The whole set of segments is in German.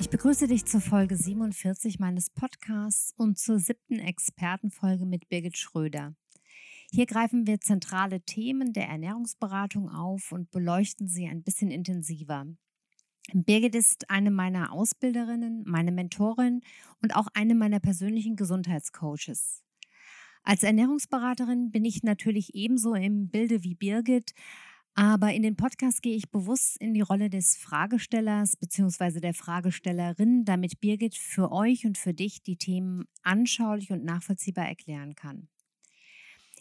Ich begrüße dich zur Folge 47 meines Podcasts und zur siebten Expertenfolge mit Birgit Schröder. Hier greifen wir zentrale Themen der Ernährungsberatung auf und beleuchten sie ein bisschen intensiver. Birgit ist eine meiner Ausbilderinnen, meine Mentorin und auch eine meiner persönlichen Gesundheitscoaches. Als Ernährungsberaterin bin ich natürlich ebenso im Bilde wie Birgit, aber in den Podcast gehe ich bewusst in die Rolle des Fragestellers bzw. der Fragestellerin, damit Birgit für euch und für dich die Themen anschaulich und nachvollziehbar erklären kann.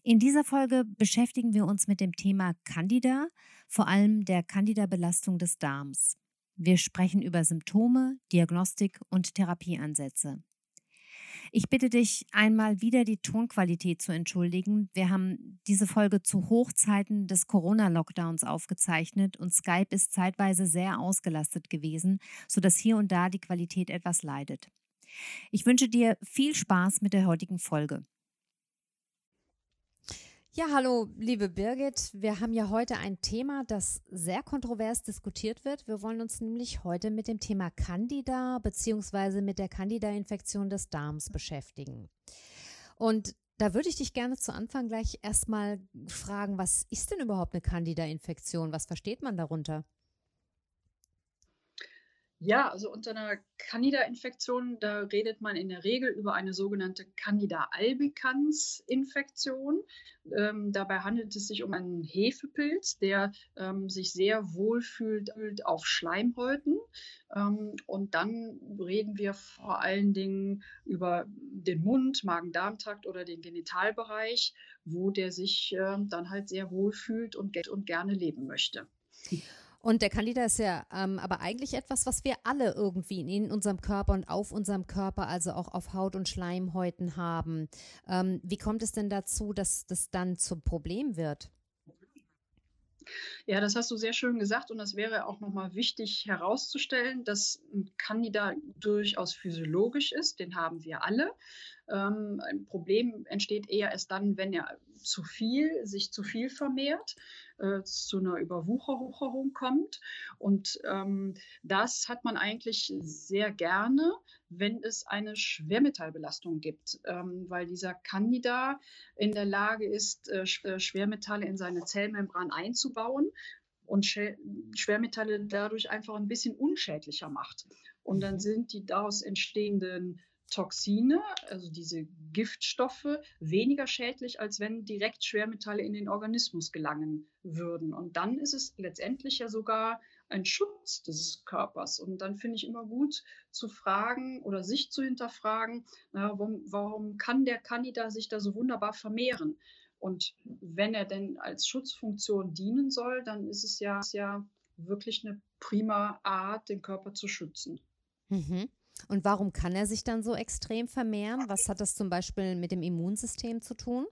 In dieser Folge beschäftigen wir uns mit dem Thema Candida, vor allem der Candida-Belastung des Darms. Wir sprechen über Symptome, Diagnostik und Therapieansätze. Ich bitte dich einmal wieder die Tonqualität zu entschuldigen. Wir haben diese Folge zu Hochzeiten des Corona-Lockdowns aufgezeichnet und Skype ist zeitweise sehr ausgelastet gewesen, sodass hier und da die Qualität etwas leidet. Ich wünsche dir viel Spaß mit der heutigen Folge. Ja, hallo, liebe Birgit. Wir haben ja heute ein Thema, das sehr kontrovers diskutiert wird. Wir wollen uns nämlich heute mit dem Thema Candida beziehungsweise mit der Candida-Infektion des Darms beschäftigen. Und da würde ich dich gerne zu Anfang gleich erstmal fragen, was ist denn überhaupt eine Candida-Infektion? Was versteht man darunter? Ja, also unter einer Candida-Infektion, da redet man in der Regel über eine sogenannte Candida albicans-Infektion. Ähm, dabei handelt es sich um einen Hefepilz, der ähm, sich sehr wohlfühlt auf Schleimhäuten. Ähm, und dann reden wir vor allen Dingen über den Mund, Magen-Darm-Trakt oder den Genitalbereich, wo der sich äh, dann halt sehr wohlfühlt und, und gerne leben möchte. Und der Candida ist ja ähm, aber eigentlich etwas, was wir alle irgendwie in unserem Körper und auf unserem Körper, also auch auf Haut und Schleimhäuten haben. Ähm, wie kommt es denn dazu, dass das dann zum Problem wird? Ja, das hast du sehr schön gesagt und das wäre auch nochmal wichtig herauszustellen, dass ein Candida durchaus physiologisch ist, den haben wir alle. Ähm, ein Problem entsteht eher erst dann, wenn er zu viel, sich zu viel vermehrt, äh, zu einer Überwucherung kommt. Und ähm, das hat man eigentlich sehr gerne, wenn es eine Schwermetallbelastung gibt, ähm, weil dieser Candida in der Lage ist, äh, äh Schwermetalle in seine Zellmembran einzubauen und Schwermetalle dadurch einfach ein bisschen unschädlicher macht. Und dann mhm. sind die daraus entstehenden Toxine, also diese Giftstoffe, weniger schädlich, als wenn direkt Schwermetalle in den Organismus gelangen würden. Und dann ist es letztendlich ja sogar ein Schutz des Körpers. Und dann finde ich immer gut zu fragen oder sich zu hinterfragen, na, warum, warum kann der Candida sich da so wunderbar vermehren? Und wenn er denn als Schutzfunktion dienen soll, dann ist es ja, ist ja wirklich eine prima Art, den Körper zu schützen. Mhm. Und warum kann er sich dann so extrem vermehren? Was hat das zum Beispiel mit dem Immunsystem zu tun?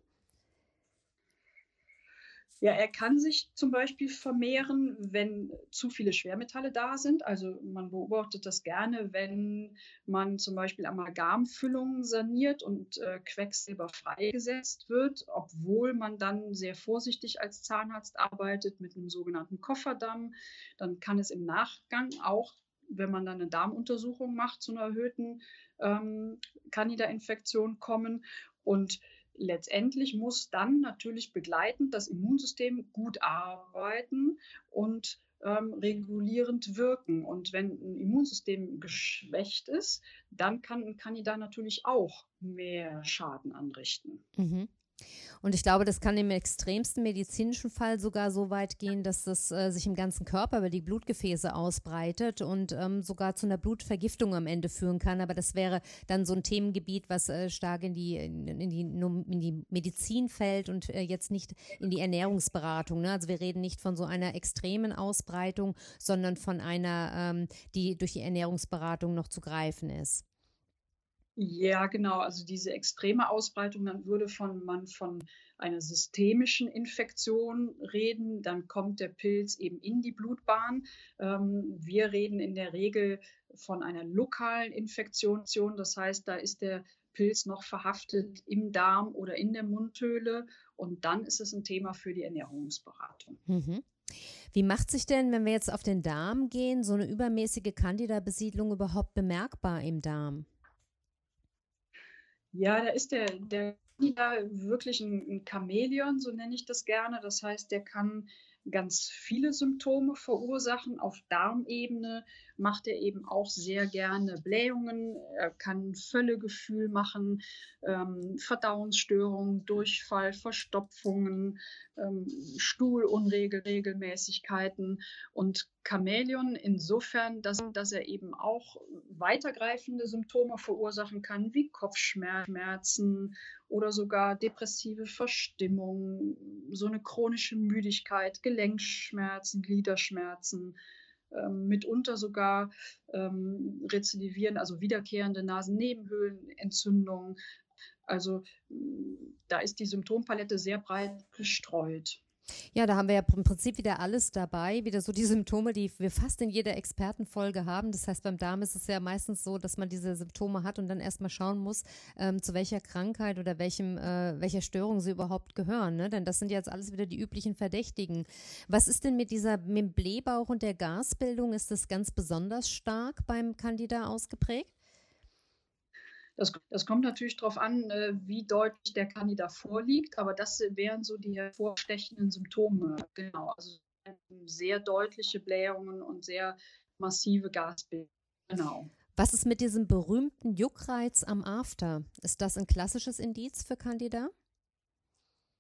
Ja, er kann sich zum Beispiel vermehren, wenn zu viele Schwermetalle da sind. Also man beobachtet das gerne, wenn man zum Beispiel Amalgamfüllungen saniert und äh, Quecksilber freigesetzt wird, obwohl man dann sehr vorsichtig als Zahnarzt arbeitet mit einem sogenannten Kofferdamm. Dann kann es im Nachgang auch wenn man dann eine Darmuntersuchung macht, zu einer erhöhten ähm, Candida-Infektion kommen. Und letztendlich muss dann natürlich begleitend das Immunsystem gut arbeiten und ähm, regulierend wirken. Und wenn ein Immunsystem geschwächt ist, dann kann ein Candida natürlich auch mehr Schaden anrichten. Mhm. Und ich glaube, das kann im extremsten medizinischen Fall sogar so weit gehen, dass das äh, sich im ganzen Körper über die Blutgefäße ausbreitet und ähm, sogar zu einer Blutvergiftung am Ende führen kann. Aber das wäre dann so ein Themengebiet, was äh, stark in die, in, in, die, in die Medizin fällt und äh, jetzt nicht in die Ernährungsberatung. Ne? Also wir reden nicht von so einer extremen Ausbreitung, sondern von einer, ähm, die durch die Ernährungsberatung noch zu greifen ist. Ja, genau. Also diese extreme Ausbreitung, dann würde von, man von einer systemischen Infektion reden. Dann kommt der Pilz eben in die Blutbahn. Ähm, wir reden in der Regel von einer lokalen Infektion. Das heißt, da ist der Pilz noch verhaftet im Darm oder in der Mundhöhle. Und dann ist es ein Thema für die Ernährungsberatung. Mhm. Wie macht sich denn, wenn wir jetzt auf den Darm gehen, so eine übermäßige Candida-Besiedlung überhaupt bemerkbar im Darm? Ja, da ist der, der wirklich ein, ein Chamäleon, so nenne ich das gerne. Das heißt, der kann ganz viele Symptome verursachen. Auf Darmebene macht er eben auch sehr gerne Blähungen, er kann Völlegefühl machen, ähm, Verdauungsstörungen, Durchfall, Verstopfungen, ähm, Stuhlunregelmäßigkeiten und Chamäleon insofern, dass, dass er eben auch weitergreifende Symptome verursachen kann, wie Kopfschmerzen oder sogar depressive Verstimmung, so eine chronische Müdigkeit, Gelenkschmerzen, Gliederschmerzen, ähm, mitunter sogar ähm, rezidivieren, also wiederkehrende Nasennebenhöhlenentzündungen. Also da ist die Symptompalette sehr breit gestreut. Ja, da haben wir ja im Prinzip wieder alles dabei, wieder so die Symptome, die wir fast in jeder Expertenfolge haben. Das heißt, beim Darm ist es ja meistens so, dass man diese Symptome hat und dann erstmal schauen muss, ähm, zu welcher Krankheit oder welchem, äh, welcher Störung sie überhaupt gehören. Ne? Denn das sind jetzt alles wieder die üblichen Verdächtigen. Was ist denn mit dieser mit dem Blähbauch und der Gasbildung? Ist das ganz besonders stark beim Candida ausgeprägt? Das, das kommt natürlich darauf an, äh, wie deutlich der Kandidat vorliegt, aber das wären so die hervorstechenden Symptome. Genau, also sehr deutliche Blähungen und sehr massive Gasbildung. Genau. Was ist mit diesem berühmten Juckreiz am After? Ist das ein klassisches Indiz für Candida?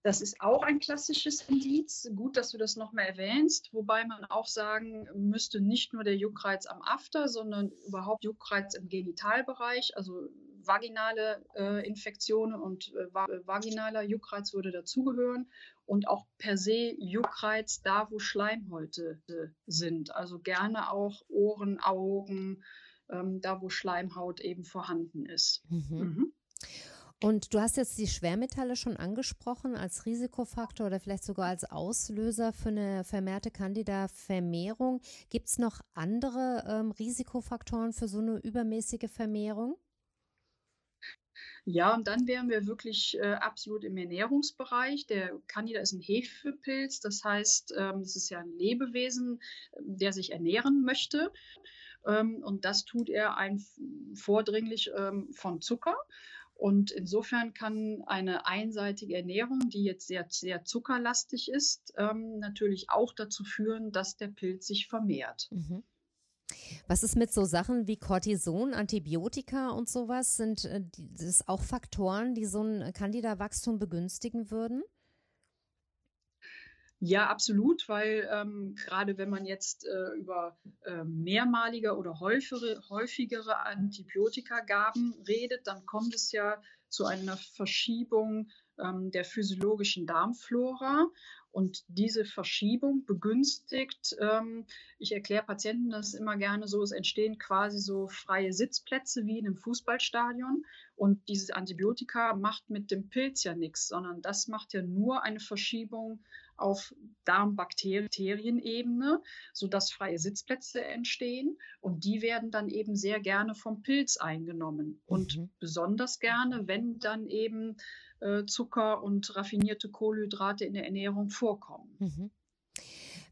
Das ist auch ein klassisches Indiz. Gut, dass du das nochmal erwähnst, wobei man auch sagen müsste, nicht nur der Juckreiz am After, sondern überhaupt Juckreiz im Genitalbereich, also vaginale äh, Infektionen und äh, vaginaler Juckreiz würde dazugehören und auch per se Juckreiz da, wo Schleimhäute äh, sind. Also gerne auch Ohren, Augen, ähm, da, wo Schleimhaut eben vorhanden ist. Mhm. Mhm. Und du hast jetzt die Schwermetalle schon angesprochen als Risikofaktor oder vielleicht sogar als Auslöser für eine vermehrte Candida-Vermehrung. Gibt es noch andere ähm, Risikofaktoren für so eine übermäßige Vermehrung? Ja, und dann wären wir wirklich äh, absolut im Ernährungsbereich. Der Candida ist ein Hefepilz, das heißt, ähm, das ist ja ein Lebewesen, der sich ernähren möchte. Ähm, und das tut er ein, vordringlich ähm, von Zucker. Und insofern kann eine einseitige Ernährung, die jetzt sehr, sehr zuckerlastig ist, ähm, natürlich auch dazu führen, dass der Pilz sich vermehrt. Mhm. Was ist mit so Sachen wie Cortison, Antibiotika und sowas? Sind äh, das auch Faktoren, die so ein Candida-Wachstum begünstigen würden? Ja, absolut, weil ähm, gerade wenn man jetzt äh, über äh, mehrmalige oder häufigere, häufigere Antibiotikagaben redet, dann kommt es ja zu einer Verschiebung ähm, der physiologischen Darmflora. Und diese Verschiebung begünstigt, ähm, ich erkläre Patienten das immer gerne so, es entstehen quasi so freie Sitzplätze wie in einem Fußballstadion. Und dieses Antibiotika macht mit dem Pilz ja nichts, sondern das macht ja nur eine Verschiebung auf Darmbakterienebene, sodass freie Sitzplätze entstehen. Und die werden dann eben sehr gerne vom Pilz eingenommen. Und mhm. besonders gerne, wenn dann eben äh, Zucker und raffinierte Kohlenhydrate in der Ernährung vorkommen. Mhm.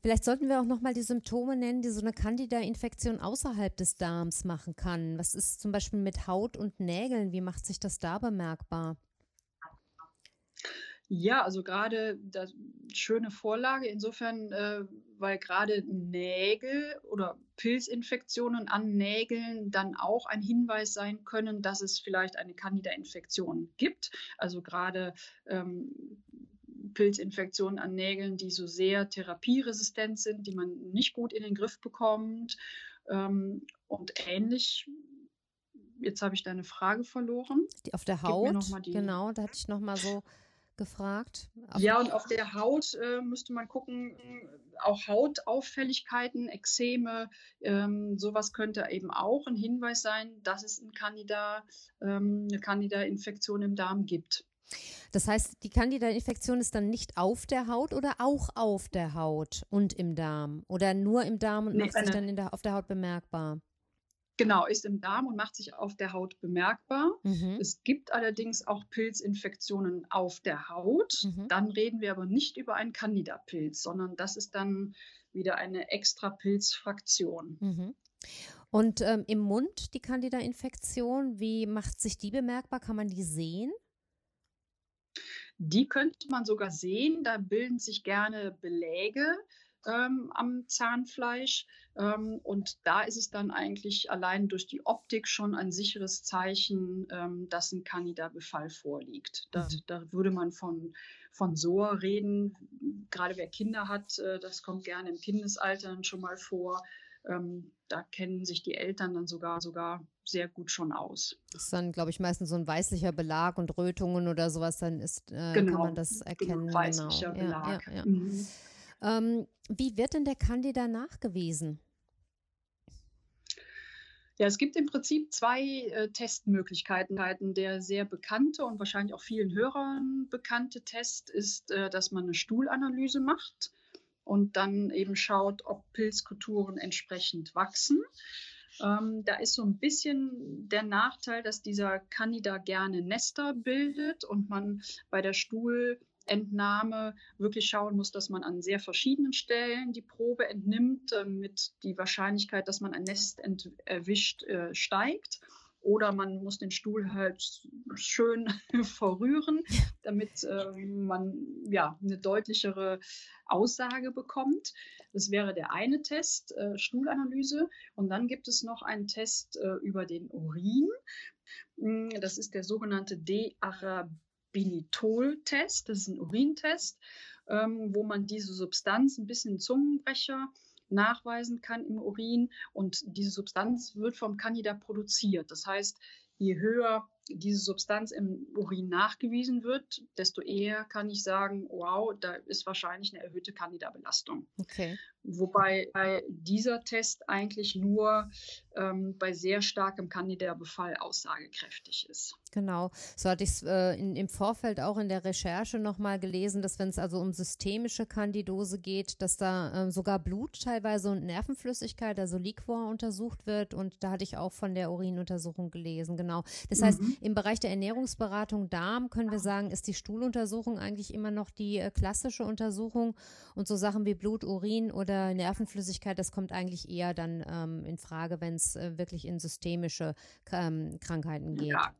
Vielleicht sollten wir auch nochmal die Symptome nennen, die so eine Candida-Infektion außerhalb des Darms machen kann. Was ist zum Beispiel mit Haut und Nägeln? Wie macht sich das da bemerkbar? Ja, also gerade schöne Vorlage insofern, äh, weil gerade Nägel oder Pilzinfektionen an Nägeln dann auch ein Hinweis sein können, dass es vielleicht eine Candida-Infektion gibt. Also gerade ähm, Pilzinfektionen an Nägeln, die so sehr therapieresistent sind, die man nicht gut in den Griff bekommt. Ähm, und ähnlich jetzt habe ich deine Frage verloren. Die auf der Haut, genau, da hatte ich nochmal so gefragt. Auf ja, und auf der Haut äh, müsste man gucken, auch Hautauffälligkeiten, Ekzeme, ähm, sowas könnte eben auch ein Hinweis sein, dass es ein Candida, ähm, eine Candida-Infektion im Darm gibt. Das heißt, die Candida-Infektion ist dann nicht auf der Haut oder auch auf der Haut und im Darm? Oder nur im Darm und nee, macht sich dann der, auf der Haut bemerkbar? Genau, ist im Darm und macht sich auf der Haut bemerkbar. Mhm. Es gibt allerdings auch Pilzinfektionen auf der Haut. Mhm. Dann reden wir aber nicht über einen Candida-Pilz, sondern das ist dann wieder eine extra Pilzfraktion. Mhm. Und ähm, im Mund die Candida-Infektion, wie macht sich die bemerkbar? Kann man die sehen? Die könnte man sogar sehen. Da bilden sich gerne Beläge ähm, am Zahnfleisch. Ähm, und da ist es dann eigentlich allein durch die Optik schon ein sicheres Zeichen, ähm, dass ein Candida-Befall vorliegt. Da, mhm. da, würde man von, von SOA reden. Gerade wer Kinder hat, äh, das kommt gerne im Kindesalter schon mal vor. Ähm, da kennen sich die Eltern dann sogar sogar sehr gut schon aus. Das ist dann, glaube ich, meistens so ein weißlicher Belag und Rötungen oder sowas, dann ist, äh, genau, kann man das erkennen. Genau, weißlicher genau. Belag. Ja, ja, ja. Mhm. Ähm, wie wird denn der Candida nachgewiesen? Ja, es gibt im Prinzip zwei äh, Testmöglichkeiten. Der sehr bekannte und wahrscheinlich auch vielen Hörern bekannte Test ist, äh, dass man eine Stuhlanalyse macht und dann eben schaut, ob Pilzkulturen entsprechend wachsen. Ähm, da ist so ein bisschen der Nachteil, dass dieser Candida gerne Nester bildet und man bei der Stuhl Entnahme wirklich schauen muss, dass man an sehr verschiedenen Stellen die Probe entnimmt, damit die Wahrscheinlichkeit, dass man ein Nest erwischt, äh, steigt. Oder man muss den Stuhl halt schön verrühren, damit äh, man ja eine deutlichere Aussage bekommt. Das wäre der eine Test, äh, Stuhlanalyse. Und dann gibt es noch einen Test äh, über den Urin. Hm, das ist der sogenannte D-Arabinol. Binitol-Test, das ist ein Urintest, ähm, wo man diese Substanz ein bisschen Zungenbrecher nachweisen kann im Urin und diese Substanz wird vom Candida produziert. Das heißt, je höher diese Substanz im Urin nachgewiesen wird, desto eher kann ich sagen, wow, da ist wahrscheinlich eine erhöhte Candida-Belastung. Okay. Wobei dieser Test eigentlich nur ähm, bei sehr starkem Candida-Befall aussagekräftig ist. Genau, so hatte ich es äh, im Vorfeld auch in der Recherche nochmal gelesen, dass wenn es also um systemische Kandidose geht, dass da äh, sogar Blut teilweise und Nervenflüssigkeit, also Liquor untersucht wird und da hatte ich auch von der Urinuntersuchung gelesen, genau. Das heißt, mhm. im Bereich der Ernährungsberatung Darm können wir sagen, ist die Stuhluntersuchung eigentlich immer noch die äh, klassische Untersuchung und so Sachen wie Blut, Urin oder Nervenflüssigkeit, das kommt eigentlich eher dann ähm, in Frage, wenn es äh, wirklich in systemische ähm, Krankheiten geht. Ja.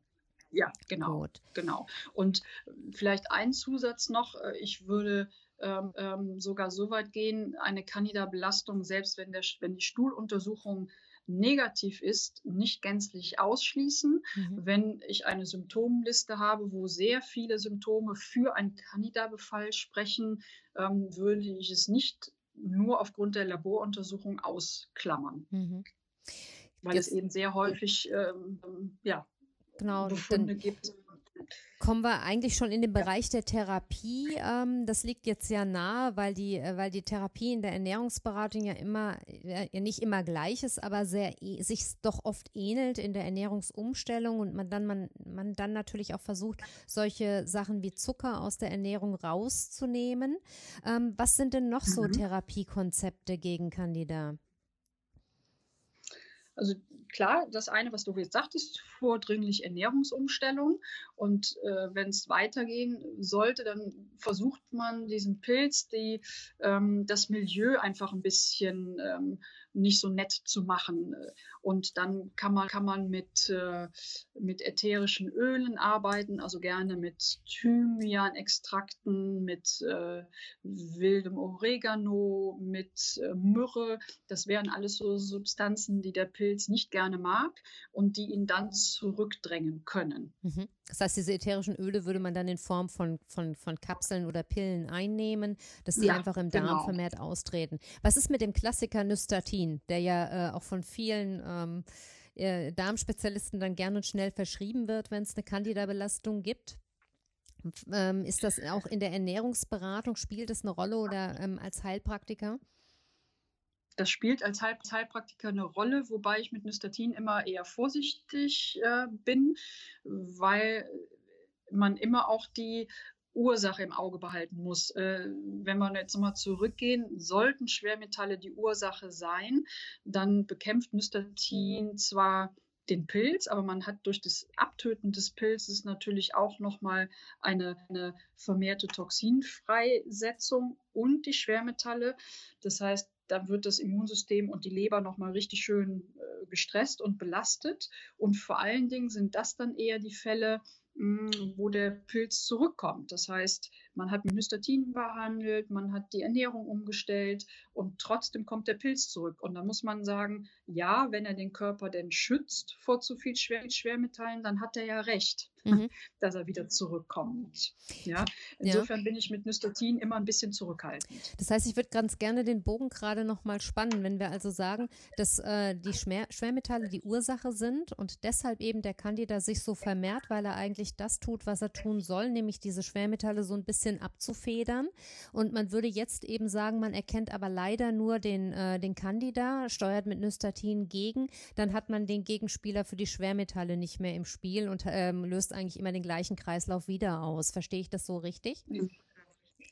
Ja, genau. Gut. Genau. Und vielleicht ein Zusatz noch. Äh, ich würde ähm, ähm, sogar so weit gehen, eine Candida-Belastung, selbst wenn, der, wenn die Stuhluntersuchung negativ ist, nicht gänzlich ausschließen. Mhm. Wenn ich eine Symptomliste habe, wo sehr viele Symptome für einen Candida-Befall sprechen, ähm, würde ich es nicht nur aufgrund der Laboruntersuchung ausklammern. Mhm. Weil Jetzt, es eben sehr häufig ähm, ja, genau, Befunde gibt. Kommen wir eigentlich schon in den Bereich der Therapie. Ähm, das liegt jetzt sehr nahe, weil die, äh, weil die Therapie in der Ernährungsberatung ja immer, ja nicht immer gleich ist, aber sehr sich doch oft ähnelt in der Ernährungsumstellung und man dann, man, man dann natürlich auch versucht, solche Sachen wie Zucker aus der Ernährung rauszunehmen. Ähm, was sind denn noch so mhm. Therapiekonzepte gegen Candida? Also klar, das eine, was du jetzt sagtest, vordringlich Ernährungsumstellung. Und äh, wenn es weitergehen sollte, dann versucht man diesen Pilz, die, ähm, das Milieu einfach ein bisschen ähm, nicht so nett zu machen. Und dann kann man, kann man mit, äh, mit ätherischen Ölen arbeiten, also gerne mit Thymian-Extrakten, mit äh, wildem Oregano, mit äh, Myrrhe. Das wären alles so Substanzen, die der Pilz nicht gerne mag und die ihn dann zurückdrängen können. Mhm. Das heißt, diese ätherischen Öle würde man dann in Form von, von, von Kapseln oder Pillen einnehmen, dass die ja, einfach im Darm genau. vermehrt austreten. Was ist mit dem Klassiker Nystatin, der ja äh, auch von vielen ähm, äh, Darmspezialisten dann gern und schnell verschrieben wird, wenn es eine Candida-Belastung gibt? Ähm, ist das auch in der Ernährungsberatung, spielt das eine Rolle oder ähm, als Heilpraktiker? Das spielt als Heil Heilpraktiker eine Rolle, wobei ich mit Nystatin immer eher vorsichtig äh, bin, weil man immer auch die Ursache im Auge behalten muss. Äh, wenn wir jetzt nochmal zurückgehen, sollten Schwermetalle die Ursache sein, dann bekämpft Nystatin zwar den Pilz, aber man hat durch das Abtöten des Pilzes natürlich auch nochmal eine, eine vermehrte Toxinfreisetzung und die Schwermetalle. Das heißt, da wird das Immunsystem und die Leber nochmal richtig schön äh, gestresst und belastet. Und vor allen Dingen sind das dann eher die Fälle, mh, hm, wo der Pilz zurückkommt. Das heißt, man hat mit Nystatin behandelt, man hat die Ernährung umgestellt und trotzdem kommt der Pilz zurück. Und da muss man sagen, ja, wenn er den Körper denn schützt vor zu viel Schwer Schwermetallen, dann hat er ja recht, mhm. dass er wieder zurückkommt. Ja, insofern ja. bin ich mit Nystatin immer ein bisschen zurückhaltend. Das heißt, ich würde ganz gerne den Bogen gerade noch mal spannen, wenn wir also sagen, dass äh, die Schwer Schwermetalle die Ursache sind und deshalb eben der Candida sich so vermehrt, weil er eigentlich das tut, was er tun soll, nämlich diese Schwermetalle so ein bisschen bisschen abzufedern. Und man würde jetzt eben sagen, man erkennt aber leider nur den, äh, den Candida, steuert mit Nystatin gegen. Dann hat man den Gegenspieler für die Schwermetalle nicht mehr im Spiel und ähm, löst eigentlich immer den gleichen Kreislauf wieder aus. Verstehe ich das so richtig?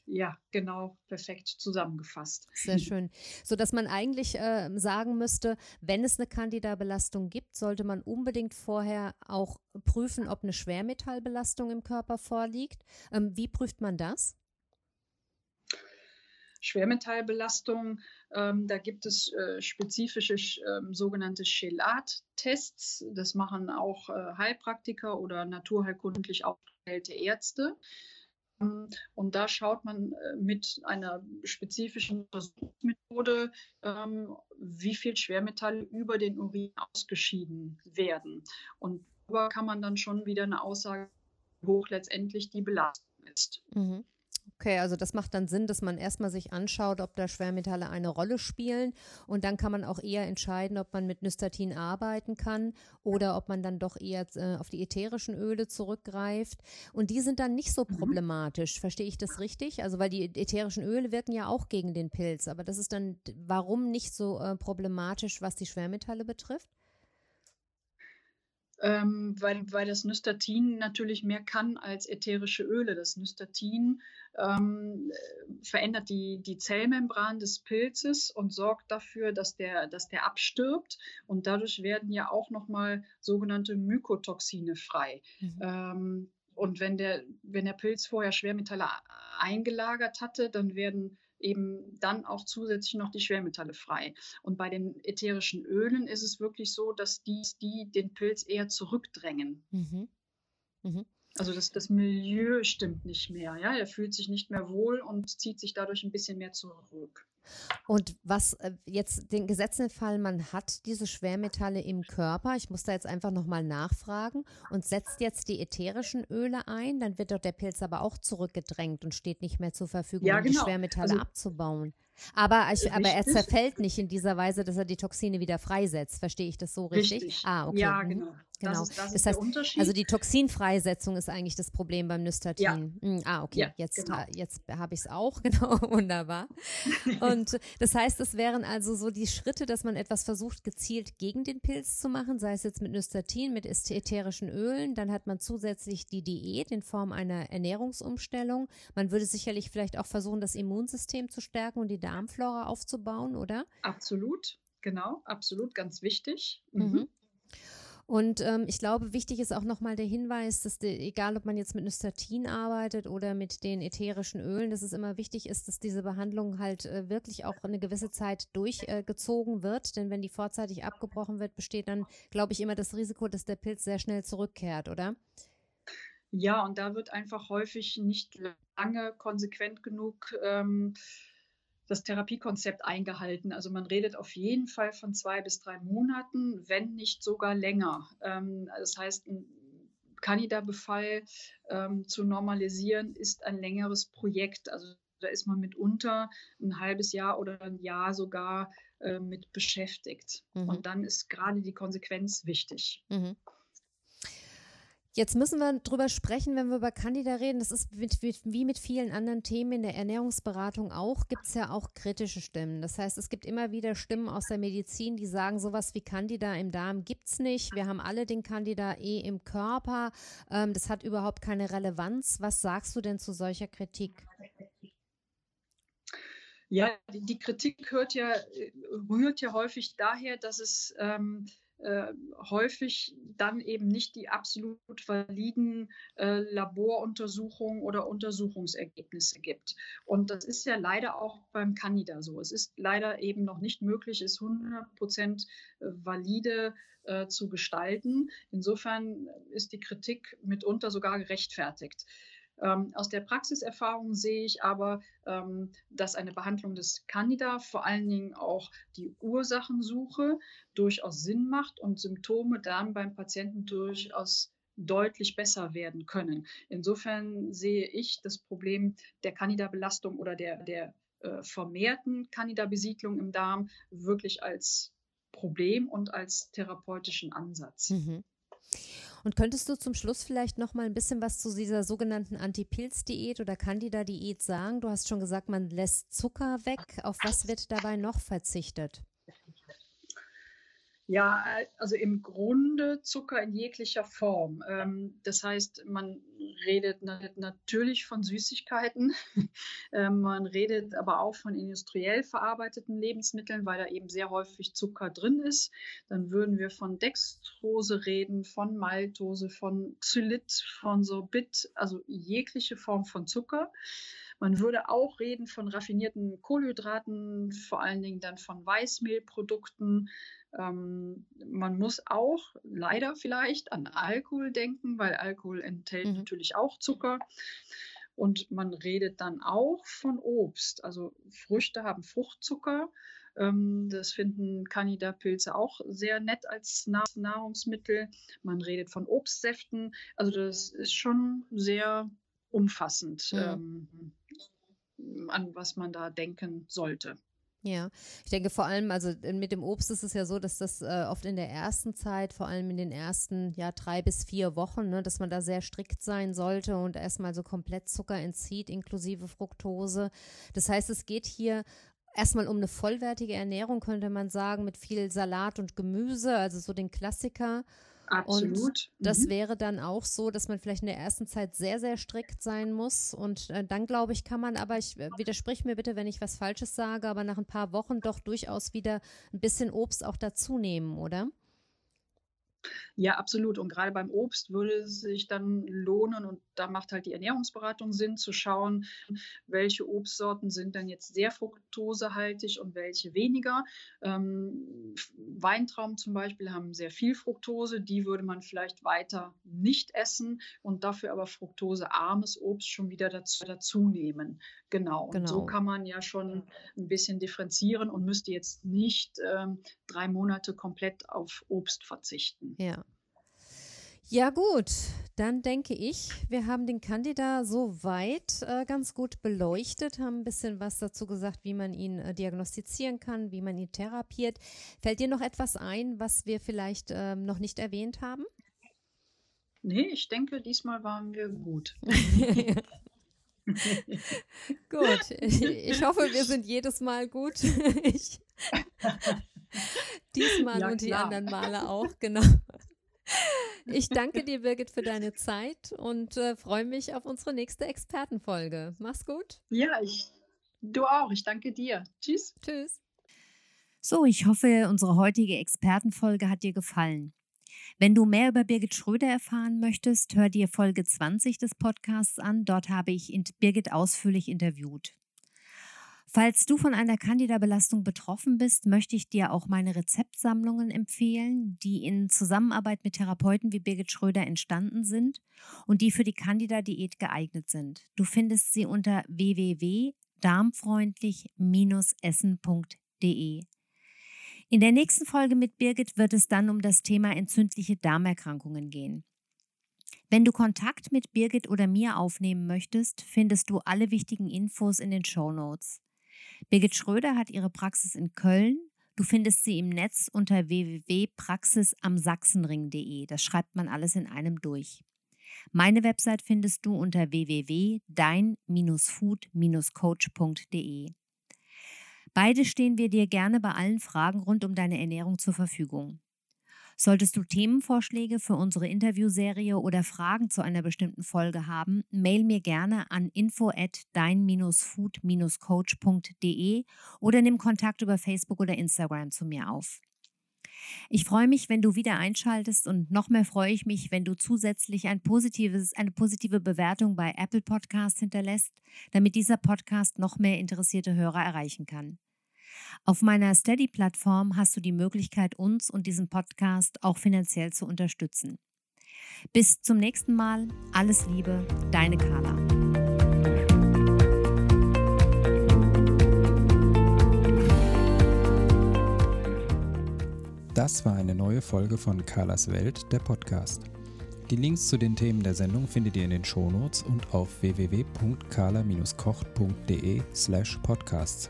Ja, genau, perfekt zusammengefasst. Sehr schön. So dass man eigentlich äh, sagen müsste, wenn es eine Candida-Belastung gibt, sollte man unbedingt vorher auch prüfen, ob eine Schwermetallbelastung im Körper vorliegt. Ähm, wie prüft man das? Schwermetallbelastung, ähm, da gibt es äh, spezifische äh, sogenannte Chelat-Tests. Das machen auch äh, Heilpraktiker oder naturheilkundlich aufgestellte Ärzte. Und da schaut man äh, mit einer spezifischen Untersuchungsmethode, ähm, wie viel Schwermetalle über den Urin ausgeschieden werden. Und darüber kann man dann schon wieder eine Aussage, wie hoch letztendlich die Belastung ist. Mhm. Okay, also das macht dann Sinn, dass man erstmal sich anschaut, ob da Schwermetalle eine Rolle spielen und dann kann man auch eher entscheiden, ob man mit Nystatin arbeiten kann oder ob man dann doch eher äh, auf die ätherischen Öle zurückgreift. Und die sind dann nicht so mhm. problematisch, verstehe ich das richtig? Also weil die ätherischen Öle wirken ja auch gegen den Pilz, aber das ist dann warum nicht so äh, problematisch, was die Schwermetalle betrifft? Ähm, weil, weil das Nystatin natürlich mehr kann als ätherische Öle. Das Nystatin ähm, verändert die, die Zellmembran des Pilzes und sorgt dafür, dass der, dass der abstirbt. Und dadurch werden ja auch nochmal sogenannte Mykotoxine frei. Mhm. Ähm, und wenn der, wenn der Pilz vorher Schwermetalle eingelagert hatte, dann werden eben dann auch zusätzlich noch die Schwermetalle frei. Und bei den ätherischen Ölen ist es wirklich so, dass die, die den Pilz eher zurückdrängen. Mhm. Mhm. Also das, das Milieu stimmt nicht mehr. Ja? Er fühlt sich nicht mehr wohl und zieht sich dadurch ein bisschen mehr zurück. Und was äh, jetzt den Gesetzesfall, man hat diese Schwermetalle im Körper, ich muss da jetzt einfach nochmal nachfragen und setzt jetzt die ätherischen Öle ein, dann wird doch der Pilz aber auch zurückgedrängt und steht nicht mehr zur Verfügung, ja, um genau. die Schwermetalle also, abzubauen. Aber, ich, aber er zerfällt nicht in dieser Weise, dass er die Toxine wieder freisetzt. Verstehe ich das so richtig? richtig. Ah, okay. Ja, genau. Genau. Das ist, das, das heißt, der Unterschied. Also die Toxinfreisetzung ist eigentlich das Problem beim Nystatin. Ja. Mhm. Ah, okay. Ja, jetzt genau. jetzt habe ich es auch. Genau, wunderbar. Und das heißt, es wären also so die Schritte, dass man etwas versucht, gezielt gegen den Pilz zu machen, sei es jetzt mit Nystatin, mit ätherischen Ölen. Dann hat man zusätzlich die Diät in Form einer Ernährungsumstellung. Man würde sicherlich vielleicht auch versuchen, das Immunsystem zu stärken und die Darmflora aufzubauen, oder? Absolut, genau, absolut, ganz wichtig. Mhm. Mhm. Und ähm, ich glaube, wichtig ist auch nochmal der Hinweis, dass die, egal ob man jetzt mit Nystatin arbeitet oder mit den ätherischen Ölen, dass es immer wichtig ist, dass diese Behandlung halt äh, wirklich auch eine gewisse Zeit durchgezogen äh, wird. Denn wenn die vorzeitig abgebrochen wird, besteht dann, glaube ich, immer das Risiko, dass der Pilz sehr schnell zurückkehrt, oder? Ja, und da wird einfach häufig nicht lange konsequent genug ähm, das Therapiekonzept eingehalten. Also man redet auf jeden Fall von zwei bis drei Monaten, wenn nicht sogar länger. Ähm, das heißt, ein Candida-Befall ähm, zu normalisieren ist ein längeres Projekt. Also da ist man mitunter ein halbes Jahr oder ein Jahr sogar äh, mit beschäftigt. Mhm. Und dann ist gerade die Konsequenz wichtig. Mhm. Jetzt müssen wir drüber sprechen, wenn wir über Candida reden. Das ist mit, wie mit vielen anderen Themen in der Ernährungsberatung auch, gibt es ja auch kritische Stimmen. Das heißt, es gibt immer wieder Stimmen aus der Medizin, die sagen, sowas wie Candida im Darm gibt es nicht. Wir haben alle den Candida eh im Körper. Ähm, das hat überhaupt keine Relevanz. Was sagst du denn zu solcher Kritik? Ja, die Kritik hört ja, rührt ja häufig daher, dass es ähm, äh, häufig dann eben nicht die absolut validen äh, Laboruntersuchungen oder Untersuchungsergebnisse gibt. Und das ist ja leider auch beim Candida so. Es ist leider eben noch nicht möglich, es 100 Prozent äh, valide äh, zu gestalten. Insofern ist die Kritik mitunter sogar gerechtfertigt. Ähm, aus der Praxiserfahrung sehe ich aber, ähm, dass eine Behandlung des Candida vor allen Dingen auch die Ursachensuche durchaus Sinn macht und Symptome dann beim Patienten durchaus deutlich besser werden können. Insofern sehe ich das Problem der Candida-Belastung oder der, der äh, vermehrten Candida-Besiedlung im Darm wirklich als Problem und als therapeutischen Ansatz. Mhm. Und könntest du zum Schluss vielleicht noch mal ein bisschen was zu dieser sogenannten Anti-Pilz-Diät oder Candida-Diät sagen? Du hast schon gesagt, man lässt Zucker weg. Auf was wird dabei noch verzichtet? Ja, also im Grunde Zucker in jeglicher Form. Ähm, das heißt, man redet natürlich von Süßigkeiten, ähm, man redet aber auch von industriell verarbeiteten Lebensmitteln, weil da eben sehr häufig Zucker drin ist. Dann würden wir von Dextrose reden, von Maltose, von Xylit, von Sorbit, also jegliche Form von Zucker. Man würde auch reden von raffinierten Kohlenhydraten, vor allen Dingen dann von Weißmehlprodukten. Ähm, man muss auch leider vielleicht an Alkohol denken, weil Alkohol enthält mhm. natürlich auch Zucker. Und man redet dann auch von Obst. Also Früchte haben Fruchtzucker. Ähm, das finden Candida-Pilze auch sehr nett als Nahrungsmittel. Man redet von Obstsäften. Also das ist schon sehr umfassend, mhm. ähm, an was man da denken sollte. Ja, ich denke vor allem, also äh, mit dem Obst ist es ja so, dass das äh, oft in der ersten Zeit, vor allem in den ersten ja drei bis vier Wochen, ne, dass man da sehr strikt sein sollte und erstmal so komplett Zucker entzieht, inklusive Fructose. Das heißt, es geht hier erstmal um eine vollwertige Ernährung, könnte man sagen, mit viel Salat und Gemüse, also so den Klassiker. Absolut. Und das mhm. wäre dann auch so, dass man vielleicht in der ersten Zeit sehr, sehr strikt sein muss. Und äh, dann glaube ich, kann man, aber ich äh, widersprich mir bitte, wenn ich was Falsches sage, aber nach ein paar Wochen doch durchaus wieder ein bisschen Obst auch dazu nehmen, oder? Ja, absolut. Und gerade beim Obst würde es sich dann lohnen, und da macht halt die Ernährungsberatung Sinn, zu schauen, welche Obstsorten sind dann jetzt sehr fruktosehaltig und welche weniger. Ähm, Weintrauben zum Beispiel haben sehr viel Fructose, die würde man vielleicht weiter nicht essen und dafür aber fruktosearmes Obst schon wieder dazu, dazu nehmen. Genau. genau. Und so kann man ja schon ein bisschen differenzieren und müsste jetzt nicht ähm, drei Monate komplett auf Obst verzichten. Ja. Ja gut, dann denke ich, wir haben den Candida soweit äh, ganz gut beleuchtet, haben ein bisschen was dazu gesagt, wie man ihn äh, diagnostizieren kann, wie man ihn therapiert. Fällt dir noch etwas ein, was wir vielleicht äh, noch nicht erwähnt haben? Nee, ich denke, diesmal waren wir gut. gut, ich hoffe, wir sind jedes Mal gut. ich, diesmal ja, und die anderen Male auch, genau. Ich danke dir, Birgit, für deine Zeit und äh, freue mich auf unsere nächste Expertenfolge. Mach's gut. Ja, ich, du auch. Ich danke dir. Tschüss. Tschüss. So, ich hoffe, unsere heutige Expertenfolge hat dir gefallen. Wenn du mehr über Birgit Schröder erfahren möchtest, hör dir Folge 20 des Podcasts an. Dort habe ich Birgit ausführlich interviewt. Falls du von einer Candida-Belastung betroffen bist, möchte ich dir auch meine Rezeptsammlungen empfehlen, die in Zusammenarbeit mit Therapeuten wie Birgit Schröder entstanden sind und die für die Candida-Diät geeignet sind. Du findest sie unter www.darmfreundlich-essen.de. In der nächsten Folge mit Birgit wird es dann um das Thema entzündliche Darmerkrankungen gehen. Wenn du Kontakt mit Birgit oder mir aufnehmen möchtest, findest du alle wichtigen Infos in den Show Notes. Birgit Schröder hat ihre Praxis in Köln. Du findest sie im Netz unter www.praxisamsachsenring.de. Das schreibt man alles in einem durch. Meine Website findest du unter www.dein-food-coach.de. Beide stehen wir dir gerne bei allen Fragen rund um deine Ernährung zur Verfügung. Solltest du Themenvorschläge für unsere Interviewserie oder Fragen zu einer bestimmten Folge haben, mail mir gerne an info at dein-food-coach.de oder nimm Kontakt über Facebook oder Instagram zu mir auf. Ich freue mich, wenn du wieder einschaltest und noch mehr freue ich mich, wenn du zusätzlich ein eine positive Bewertung bei Apple Podcasts hinterlässt, damit dieser Podcast noch mehr interessierte Hörer erreichen kann. Auf meiner Steady-Plattform hast du die Möglichkeit, uns und diesen Podcast auch finanziell zu unterstützen. Bis zum nächsten Mal. Alles Liebe, deine Carla. Das war eine neue Folge von Carlas Welt, der Podcast. Die Links zu den Themen der Sendung findet ihr in den Shownotes und auf www.carla-kocht.de slash podcasts.